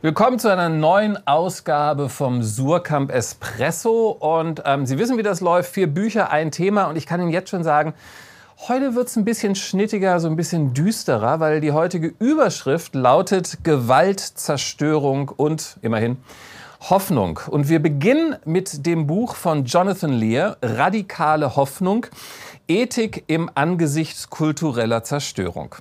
Willkommen zu einer neuen Ausgabe vom Surkamp Espresso. Und ähm, Sie wissen, wie das läuft. Vier Bücher, ein Thema. Und ich kann Ihnen jetzt schon sagen, heute wird es ein bisschen schnittiger, so ein bisschen düsterer, weil die heutige Überschrift lautet Gewalt, Zerstörung und immerhin Hoffnung. Und wir beginnen mit dem Buch von Jonathan Lear, Radikale Hoffnung, Ethik im Angesicht kultureller Zerstörung.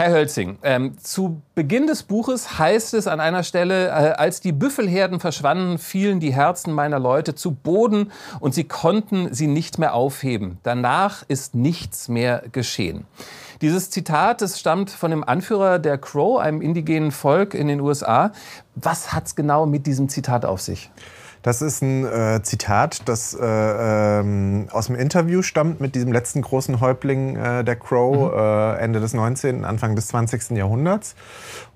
Herr Hölzing, ähm, zu Beginn des Buches heißt es an einer Stelle, äh, als die Büffelherden verschwanden, fielen die Herzen meiner Leute zu Boden und sie konnten sie nicht mehr aufheben. Danach ist nichts mehr geschehen. Dieses Zitat, das stammt von dem Anführer der Crow, einem indigenen Volk in den USA. Was hat es genau mit diesem Zitat auf sich? Das ist ein äh, Zitat, das äh, ähm, aus dem Interview stammt mit diesem letzten großen Häuptling äh, der Crow, mhm. Äh, Ende des 19., Anfang des 20. Jahrhunderts.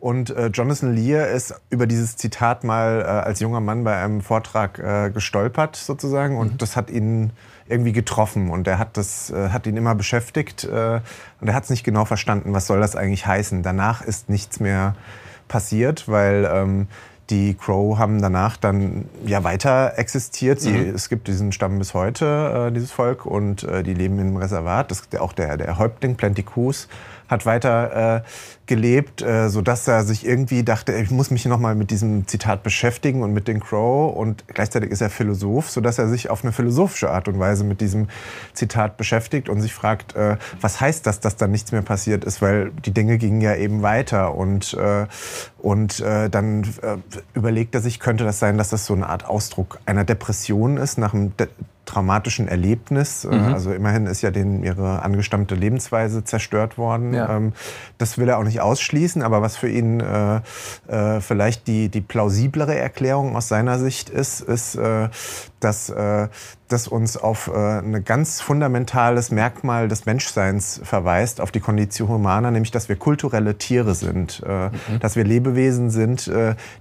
Und äh, Jonathan Lear ist über dieses Zitat mal äh, als junger Mann bei einem Vortrag gestolpert, sozusagen. Und mhm. das hat ihn irgendwie getroffen und er hat das hat ihn immer beschäftigt und er hat es nicht genau verstanden, was soll das eigentlich heißen. Danach ist nichts mehr passiert, weil ähm, die Crow haben danach dann ja weiter existiert. Sie, mhm. Es gibt diesen Stamm bis heute, äh, dieses Volk, und äh, die leben im Reservat. Das, auch der, der Häuptling Plenticus hat weiter äh, gelebt, äh, sodass er sich irgendwie dachte, ich muss mich nochmal mit diesem Zitat beschäftigen und mit den Crow. Und gleichzeitig ist er Philosoph, sodass er sich auf eine philosophische Art und Weise mit diesem Zitat beschäftigt und sich fragt, äh, was heißt das, dass da nichts mehr passiert ist, weil die Dinge gingen ja eben weiter. Und, äh, und äh, dann äh, überlegt er sich, könnte das sein, dass das so eine Art Ausdruck einer Depression ist, nach einem De traumatischen Erlebnis. Äh, mhm. Also immerhin ist ja denen ihre angestammte Lebensweise zerstört worden. Ja. Ähm, das will er auch nicht ausschließen, aber was für ihn äh, äh, vielleicht die, die plausiblere Erklärung aus seiner Sicht ist, ist, äh, dass äh, das uns auf äh, ein ganz fundamentales Merkmal des Menschseins verweist, auf die Condition humana, nämlich dass wir kulturelle Tiere sind, mhm. dass wir Lebewesen sind,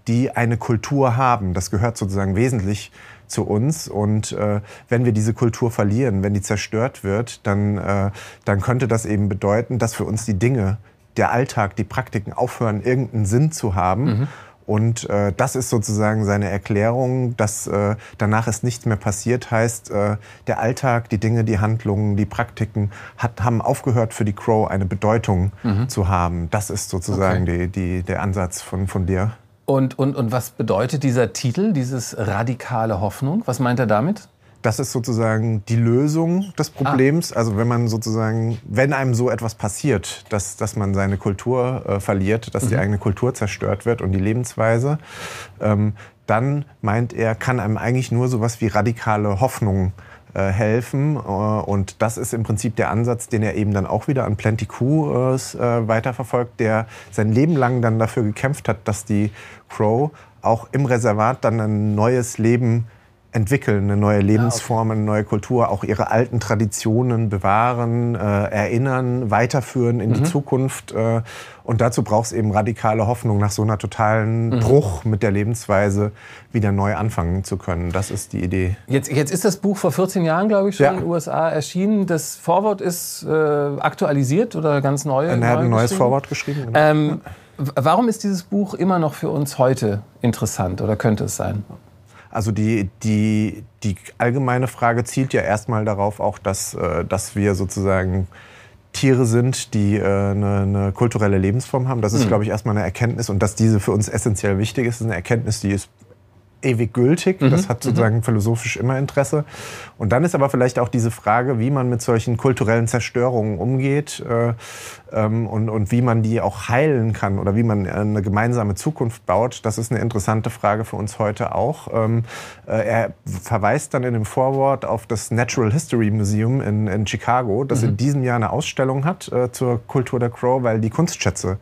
die eine Kultur haben. Das gehört sozusagen wesentlich zu uns. Und äh, wenn wir diese Kultur verlieren, wenn die zerstört wird, dann, äh, dann könnte das eben bedeuten, dass für uns die Dinge, der Alltag, die Praktiken aufhören, irgendeinen Sinn zu haben. Mhm. Und äh, das ist sozusagen seine Erklärung, dass äh, danach ist nichts mehr passiert, heißt, äh, der Alltag, die Dinge, die Handlungen, die Praktiken hat, haben aufgehört für die Crow eine Bedeutung mhm. zu haben. Das ist sozusagen okay. die, die, der Ansatz von, von dir. Und, und, und was bedeutet dieser Titel, dieses radikale Hoffnung? Was meint er damit? Das ist sozusagen die Lösung des Problems. Ah. Also wenn man sozusagen, wenn einem so etwas passiert, dass, dass man seine Kultur äh, verliert, dass mhm. die eigene Kultur zerstört wird und die Lebensweise, ähm, dann meint er, kann einem eigentlich nur sowas wie radikale Hoffnung helfen. Äh, und das ist im Prinzip der Ansatz, den er eben dann auch wieder an Plenty Q äh, weiterverfolgt, der sein Leben lang dann dafür gekämpft hat, dass die Crow auch im Reservat dann ein neues Leben entwickeln, eine neue Lebensform, eine neue Kultur, auch ihre alten Traditionen bewahren, äh, erinnern, weiterführen in mhm. die Zukunft. Äh, und dazu braucht es eben radikale Hoffnung, nach so einer totalen mhm. Bruch mit der Lebensweise wieder neu anfangen zu können. Das ist die Idee. Jetzt, jetzt ist das Buch vor 14 Jahren, glaube ich, schon ja. in den USA erschienen. Das Vorwort ist äh, aktualisiert oder ganz neu? Er hat ein neues Vorwort geschrieben. Genau. Ähm, warum ist dieses Buch immer noch für uns heute interessant oder könnte es sein? Also die, die, die allgemeine Frage zielt ja erstmal darauf auch, dass, äh, dass wir sozusagen Tiere sind, die äh, eine, eine kulturelle Lebensform haben. Das ist, mhm. glaube ich, erstmal eine Erkenntnis und dass diese für uns essentiell wichtig ist, ist eine Erkenntnis, die ist ewig gültig. Mhm. Das hat sozusagen mhm. philosophisch immer Interesse. Und dann ist aber vielleicht auch diese Frage, wie man mit solchen kulturellen Zerstörungen umgeht äh, ähm, und, und wie man die auch heilen kann oder wie man eine gemeinsame Zukunft baut. Das ist eine interessante Frage für uns heute auch. Ähm, äh, er verweist dann in dem Vorwort auf das Natural History Museum in, in Chicago, das mhm. in diesem Jahr eine Ausstellung hat äh, zur Kultur der Crow, weil die Kunstschätze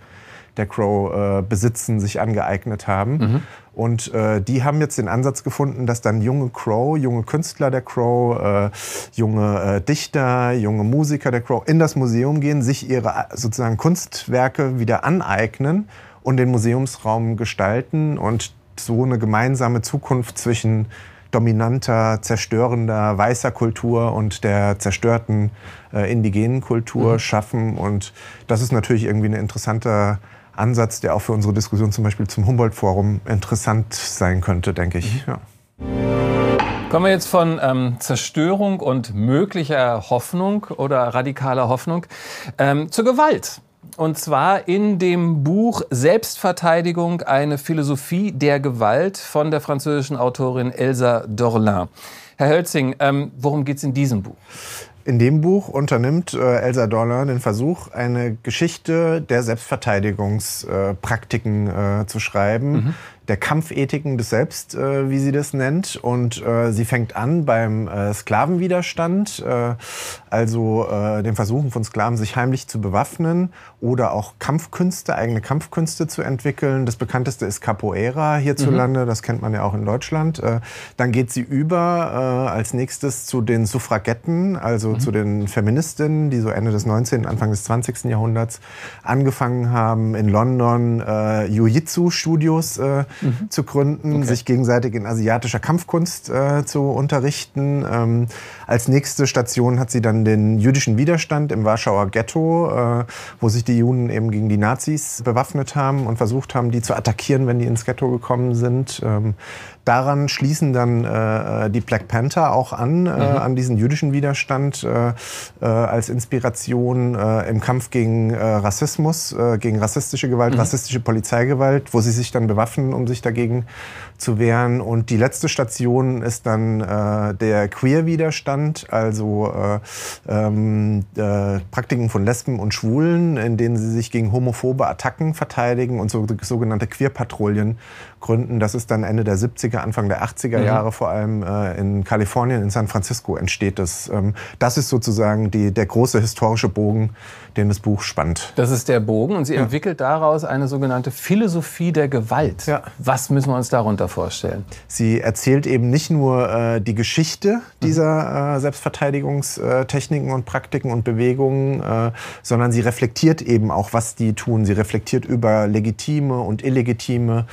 der Crow äh, besitzen, sich angeeignet haben. Mhm. Und äh, die haben jetzt den Ansatz gefunden, dass dann junge Crow, junge Künstler der Crow, äh, junge äh, Dichter, junge Musiker der Crow in das Museum gehen, sich ihre äh, sozusagen Kunstwerke wieder aneignen und den Museumsraum gestalten und so eine gemeinsame Zukunft zwischen dominanter, zerstörender weißer Kultur und der zerstörten äh, indigenen Kultur mhm. schaffen. Und das ist natürlich irgendwie ein interessanter Ansatz, der auch für unsere Diskussion zum Beispiel zum Humboldt-Forum interessant sein könnte, denke ich. Mhm. Ja. Kommen wir jetzt von ähm, Zerstörung und möglicher Hoffnung oder radikaler Hoffnung ähm, zur Gewalt. Und zwar in dem Buch Selbstverteidigung, eine Philosophie der Gewalt von der französischen Autorin Elsa Dorlin. Herr Hölzing, ähm, worum geht es in diesem Buch? In dem Buch unternimmt äh, Elsa Dorler den Versuch, eine Geschichte der Selbstverteidigungspraktiken äh, zu schreiben, mhm der Kampfethiken des Selbst, äh, wie sie das nennt. Und äh, sie fängt an beim äh, Sklavenwiderstand, äh, also äh, den Versuchen von Sklaven, sich heimlich zu bewaffnen oder auch Kampfkünste, eigene Kampfkünste zu entwickeln. Das bekannteste ist Capoeira hierzulande, mhm. das kennt man ja auch in Deutschland. Äh, dann geht sie über äh, als nächstes zu den Suffragetten, also mhm. zu den Feministinnen, die so Ende des 19., Anfang des 20. Jahrhunderts angefangen haben, in London äh, Jiu-Jitsu-Studios äh, mhm. zu gründen, okay. sich gegenseitig in asiatischer Kampfkunst äh, zu unterrichten. Ähm, als nächste Station hat sie dann den jüdischen Widerstand im Warschauer Ghetto, äh, wo sich die Juden eben gegen die Nazis bewaffnet haben und versucht haben, die zu attackieren, wenn die ins Ghetto gekommen sind. Ähm, Daran schließen dann äh, die Black Panther auch an, äh, mhm. an diesen jüdischen Widerstand äh, äh als Inspiration äh, im Kampf gegen äh, Rassismus, gegen rassistische Gewalt, mhm. rassistische Polizeigewalt, wo sie sich dann bewaffnen, um sich dagegen zu wehren. Und die letzte Station ist dann äh, der Queer-Widerstand, also äh, ähm, äh, Praktiken von Lesben und Schwulen, in denen sie sich gegen homophobe Attacken verteidigen und so, sogenannte Queer-Patrouillen gründen. Das ist dann Ende der 70er, Anfang der 80er mhm. Jahre vor allem äh, in Kalifornien, in San Francisco entsteht das. Ähm, das ist sozusagen die, der große historische Bogen, den das Buch spannt. Das ist der Bogen und sie ja. entwickelt daraus eine sogenannte Philosophie der Gewalt. Ja. Was müssen wir uns darunter vorstellen? Sie erzählt eben nicht nur äh, die Geschichte dieser äh, Selbstverteidigungstechniken und Praktiken und Bewegungen, äh, sondern sie reflektiert eben auch, was die tun. Sie reflektiert über legitime und illegitime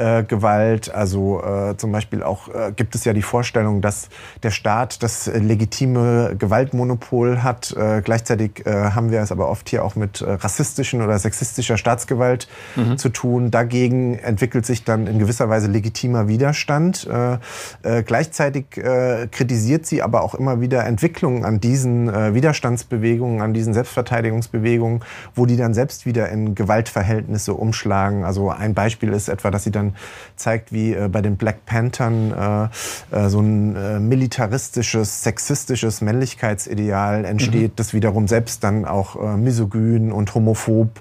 äh, Gewalt. Also äh, zum Beispiel auch äh, gibt es ja die Vorstellung, dass der Staat das legitime Gewaltmonopol hat. gleichzeitig haben wir es aber oft hier auch mit rassistischen oder sexistischer Staatsgewalt mhm. zu tun. Dagegen entwickelt sich dann in gewisser Weise legitimer Widerstand. gleichzeitig kritisiert sie aber auch immer wieder Entwicklungen an diesen Widerstandsbewegungen, an diesen Selbstverteidigungsbewegungen, wo die dann selbst wieder in Gewaltverhältnisse umschlagen. Also ein Beispiel ist etwa, dass sie dann zeigt, wie äh, bei den Black Panthern äh, äh, so ein äh, militaristisches, sexistisches Männlichkeitsideal entsteht, mhm. das wiederum selbst dann auch äh, misogyn und homophob äh,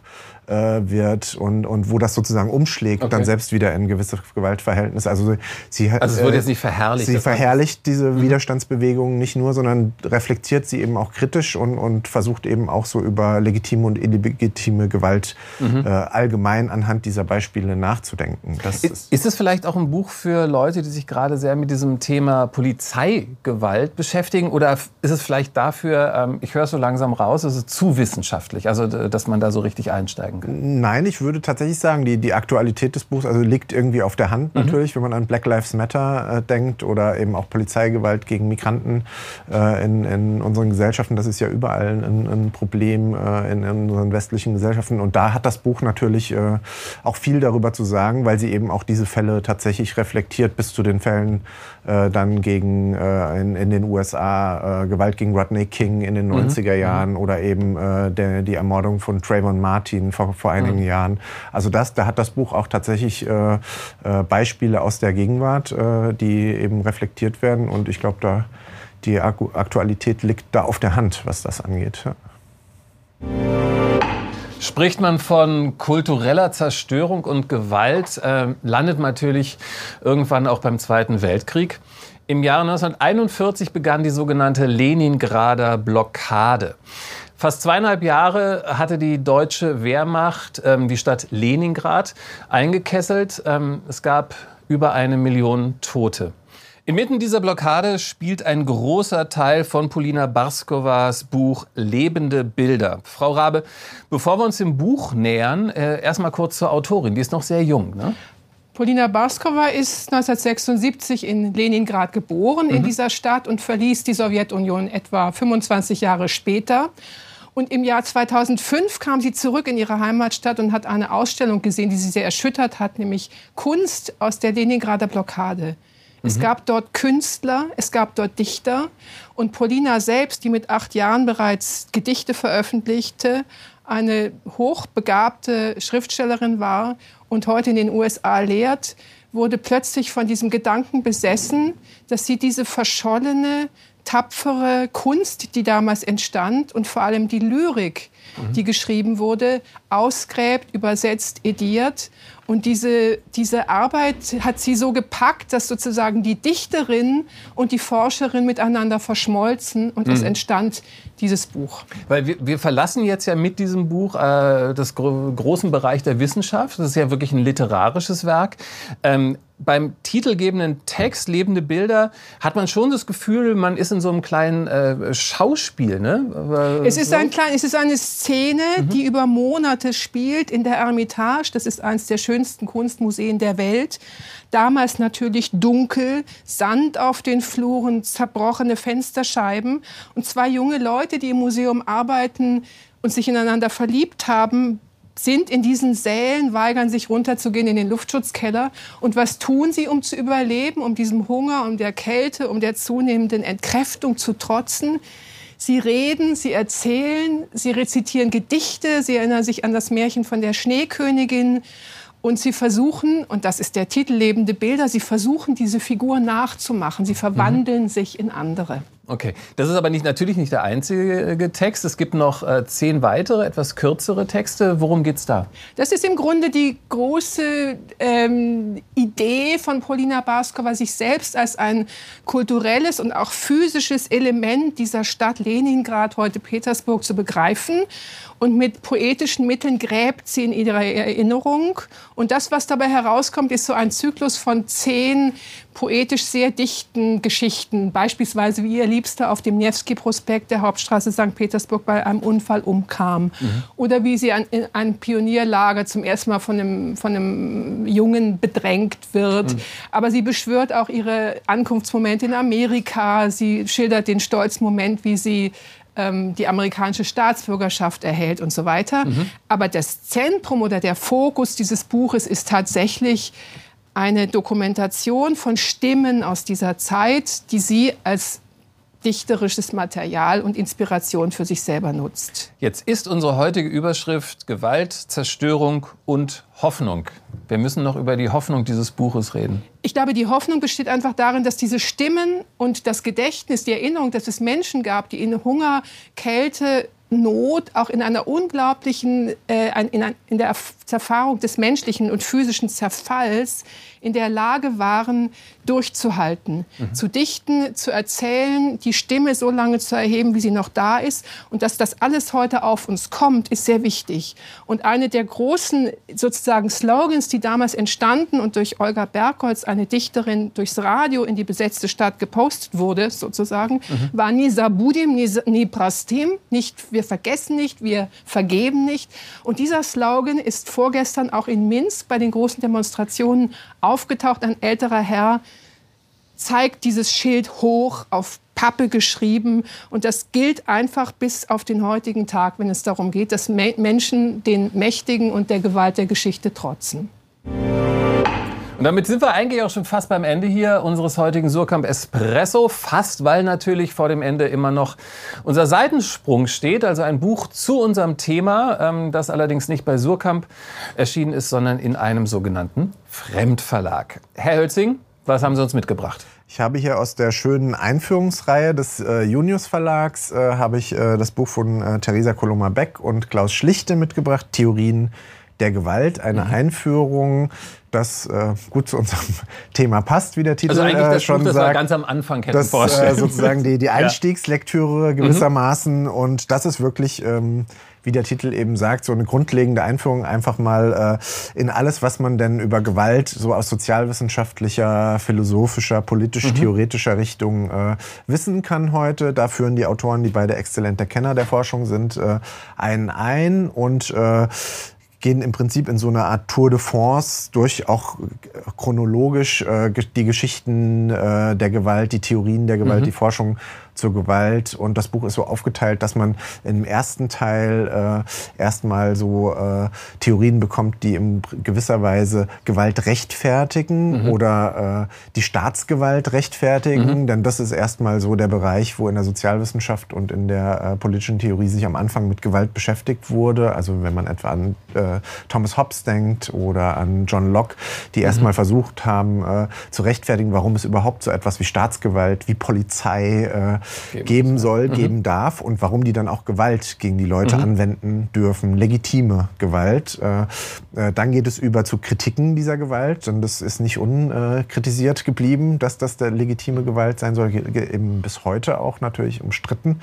wird und, und wo das sozusagen umschlägt, okay. dann selbst wieder in gewisse Gewaltverhältnisse. Also sie also es wird jetzt nicht verherrlicht. Sie verherrlicht diese mhm. Widerstandsbewegungen nicht nur, sondern reflektiert sie eben auch kritisch und, und versucht eben auch so über legitime und illegitime Gewalt mhm. äh, allgemein anhand dieser Beispiele nachzudenken. Das ist, ist es vielleicht auch ein Buch für Leute, die sich gerade sehr mit diesem Thema Polizeigewalt beschäftigen? Oder ist es vielleicht dafür, ähm, ich höre es so langsam raus, ist es zu wissenschaftlich, also dass man da so richtig einsteigen kann? Nein, ich würde tatsächlich sagen, die, die Aktualität des Buchs also liegt irgendwie auf der Hand mhm. natürlich, wenn man an Black Lives Matter äh, denkt oder eben auch Polizeigewalt gegen Migranten äh, in, in unseren Gesellschaften. Das ist ja überall ein, ein Problem äh, in, in, unseren westlichen Gesellschaften. Und da hat das Buch natürlich äh, auch viel darüber zu sagen, weil sie eben auch diese Fälle tatsächlich reflektiert bis zu den Fällen äh, dann gegen äh, in, in den USA Gewalt gegen Rodney King in den 90er mhm. Jahren mhm. oder eben der, die Ermordung von Trayvon Martin vor, vor einigen mhm. Jahren. Also das, da hat das Buch auch tatsächlich äh, äh, Beispiele aus der Gegenwart, äh, die eben reflektiert werden. Und ich glaube, da die Aktualität liegt da auf der Hand, was das angeht. Ja. Spricht man von kultureller Zerstörung und Gewalt, äh, landet man natürlich irgendwann auch beim Zweiten Weltkrieg. Im Jahre 1941 begann die sogenannte Leningrader Blockade. Fast zweieinhalb Jahre hatte die deutsche Wehrmacht ähm, die Stadt Leningrad eingekesselt. Ähm, es gab über eine Million Tote. Inmitten dieser Blockade spielt ein großer Teil von Polina Barskowas Buch Lebende Bilder. Frau Rabe, bevor wir uns dem Buch nähern, äh, erstmal kurz zur Autorin. Die ist noch sehr jung. Ne? Polina Barskova ist 1976 in Leningrad geboren, mhm. in dieser Stadt, und verließ die Sowjetunion etwa 25 Jahre später Und im Jahr 2005 kam sie zurück in ihre Heimatstadt und hat eine Ausstellung gesehen, die sie sehr erschüttert hat, nämlich Kunst aus der Leningrader Blockade. Es mhm. gab dort Künstler, es gab dort Dichter. Und Polina selbst, die mit acht Jahren bereits Gedichte veröffentlichte, eine hochbegabte Schriftstellerin war und heute in den USA lehrt, wurde plötzlich von diesem Gedanken besessen, dass sie diese verschollene, tapfere Kunst, die damals entstand und vor allem die Lyrik, mhm. die geschrieben wurde, ausgräbt, übersetzt, ediert und diese, diese Arbeit hat sie so gepackt, dass sozusagen die Dichterin und die Forscherin miteinander verschmolzen und mhm. es entstand dieses Buch. Weil wir, wir, verlassen jetzt ja mit diesem Buch äh, das gro großen Bereich der Wissenschaft. Das ist ja wirklich ein literarisches Werk. Ähm, beim titelgebenden Text Lebende Bilder hat man schon das Gefühl, man ist in so einem kleinen äh, Schauspiel. Ne? Es ist, ein klein, es ist eine Szene, mhm. die über Monate spielt in der Ermitage. Das ist eines der schönsten Kunstmuseen der Welt. Damals natürlich dunkel, Sand auf den Fluren, zerbrochene Fensterscheiben. Und zwei junge Leute, die im Museum arbeiten und sich ineinander verliebt haben, sind in diesen Sälen, weigern sich runterzugehen in den Luftschutzkeller. Und was tun sie, um zu überleben, um diesem Hunger, um der Kälte, um der zunehmenden Entkräftung zu trotzen? Sie reden, sie erzählen, sie rezitieren Gedichte, sie erinnern sich an das Märchen von der Schneekönigin. Und sie versuchen, und das ist der Titel Lebende Bilder, sie versuchen, diese Figur nachzumachen. Sie verwandeln mhm. sich in andere. Okay, das ist aber nicht, natürlich nicht der einzige Text. Es gibt noch äh, zehn weitere, etwas kürzere Texte. Worum geht es da? Das ist im Grunde die große ähm, Idee von Polina Baskova, sich selbst als ein kulturelles und auch physisches Element dieser Stadt Leningrad, heute Petersburg, zu begreifen. Und mit poetischen Mitteln gräbt sie in ihrer Erinnerung. Und das, was dabei herauskommt, ist so ein Zyklus von zehn poetisch sehr dichten Geschichten. Beispielsweise, wie ihr Liebster auf dem Nevsky-Prospekt der Hauptstraße St. Petersburg bei einem Unfall umkam. Mhm. Oder wie sie an, in einem Pionierlager zum ersten Mal von einem, von einem Jungen bedrängt wird. Mhm. Aber sie beschwört auch ihre Ankunftsmomente in Amerika. Sie schildert den stolzen Moment, wie sie ähm, die amerikanische Staatsbürgerschaft erhält und so weiter. Mhm. Aber das Zentrum oder der Fokus dieses Buches ist tatsächlich eine Dokumentation von Stimmen aus dieser Zeit, die sie als dichterisches Material und Inspiration für sich selber nutzt. Jetzt ist unsere heutige Überschrift Gewalt, Zerstörung und Hoffnung. Wir müssen noch über die Hoffnung dieses Buches reden. Ich glaube, die Hoffnung besteht einfach darin, dass diese Stimmen und das Gedächtnis, die Erinnerung, dass es Menschen gab, die in Hunger, Kälte, Not auch in einer unglaublichen, äh, in, in, der Erfahrung des menschlichen und physischen Zerfalls in der Lage waren, durchzuhalten, mhm. zu dichten, zu erzählen, die Stimme so lange zu erheben, wie sie noch da ist. Und dass das alles heute auf uns kommt, ist sehr wichtig. Und eine der großen sozusagen Slogans, die damals entstanden und durch Olga Bergholz, eine Dichterin, durchs Radio in die besetzte Stadt gepostet wurde, sozusagen, mhm. war ni zabudim, ni, ni prastim, nicht wir vergessen nicht, wir vergeben nicht. Und dieser Slogan ist vorgestern auch in Minsk bei den großen Demonstrationen aufgetaucht. Ein älterer Herr zeigt dieses Schild hoch auf Pappe geschrieben. Und das gilt einfach bis auf den heutigen Tag, wenn es darum geht, dass Menschen den Mächtigen und der Gewalt der Geschichte trotzen. Und damit sind wir eigentlich auch schon fast beim Ende hier unseres heutigen Surkamp Espresso. Fast, weil natürlich vor dem Ende immer noch unser Seitensprung steht, also ein Buch zu unserem Thema, ähm, das allerdings nicht bei Surkamp erschienen ist, sondern in einem sogenannten Fremdverlag. Herr Hölzing, was haben Sie uns mitgebracht? Ich habe hier aus der schönen Einführungsreihe des äh, Junius Verlags äh, habe ich äh, das Buch von äh, Theresa Coloma Beck und Klaus Schlichte mitgebracht, Theorien der Gewalt, eine mhm. Einführung, das äh, gut zu unserem Thema passt, wie der Titel also eigentlich das äh, schon Buch, das sagt. Wir ganz am Anfang hätten das, äh, sozusagen die, die Einstiegslektüre gewissermaßen mhm. und das ist wirklich ähm, wie der Titel eben sagt, so eine grundlegende Einführung einfach mal äh, in alles, was man denn über Gewalt so aus sozialwissenschaftlicher, philosophischer, politisch-theoretischer mhm. Richtung äh, wissen kann heute. Da führen die Autoren, die beide exzellente Kenner der Forschung sind, äh, einen ein und äh, gehen im Prinzip in so eine Art Tour de France durch auch chronologisch äh, die Geschichten äh, der Gewalt, die Theorien der Gewalt, mhm. die Forschung zur Gewalt. Und das Buch ist so aufgeteilt, dass man im ersten Teil äh, erstmal so äh, Theorien bekommt, die in gewisser Weise Gewalt rechtfertigen mhm. oder äh, die Staatsgewalt rechtfertigen. Mhm. Denn das ist erstmal so der Bereich, wo in der Sozialwissenschaft und in der äh, politischen Theorie sich am Anfang mit Gewalt beschäftigt wurde. Also wenn man etwa an äh, Thomas Hobbes denkt oder an John Locke, die erstmal mhm. versucht haben äh, zu rechtfertigen, warum es überhaupt so etwas wie Staatsgewalt, wie Polizei äh, geben, geben soll, mhm. geben darf und warum die dann auch Gewalt gegen die Leute mhm. anwenden dürfen, legitime Gewalt. Äh, äh, dann geht es über zu Kritiken dieser Gewalt und das ist nicht unkritisiert geblieben, dass das der legitime Gewalt sein soll, eben bis heute auch natürlich umstritten,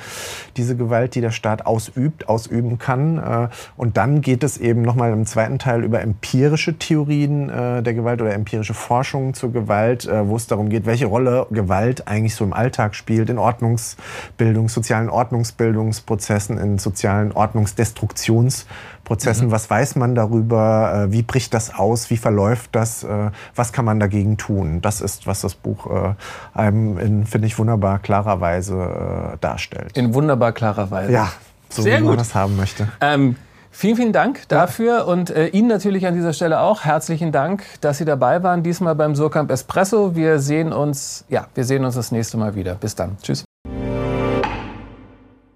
diese Gewalt, die der Staat ausübt, ausüben kann. Äh, und dann geht es eben nochmal im zweiten Teil über empirische Theorien äh, der Gewalt oder empirische Forschung zur Gewalt, wo es darum geht, welche Rolle Gewalt eigentlich so im Alltag spielt, in Ordnungsbildung, sozialen Ordnungsbildungsprozessen, in sozialen Ordnungsdestruktionsprozessen. Mhm. Was weiß man darüber? Wie bricht das aus? Wie verläuft das? Was kann man dagegen tun? Das ist, was das Buch einem in, finde ich, wunderbar klarer Weise darstellt. In wunderbar klarer Weise. Ja, so Sehr wie man gut. das haben möchte. Ähm, Vielen, vielen Dank dafür und äh, Ihnen natürlich an dieser Stelle auch herzlichen Dank, dass Sie dabei waren, diesmal beim Surkamp Espresso. Wir sehen uns, ja, wir sehen uns das nächste Mal wieder. Bis dann. Tschüss.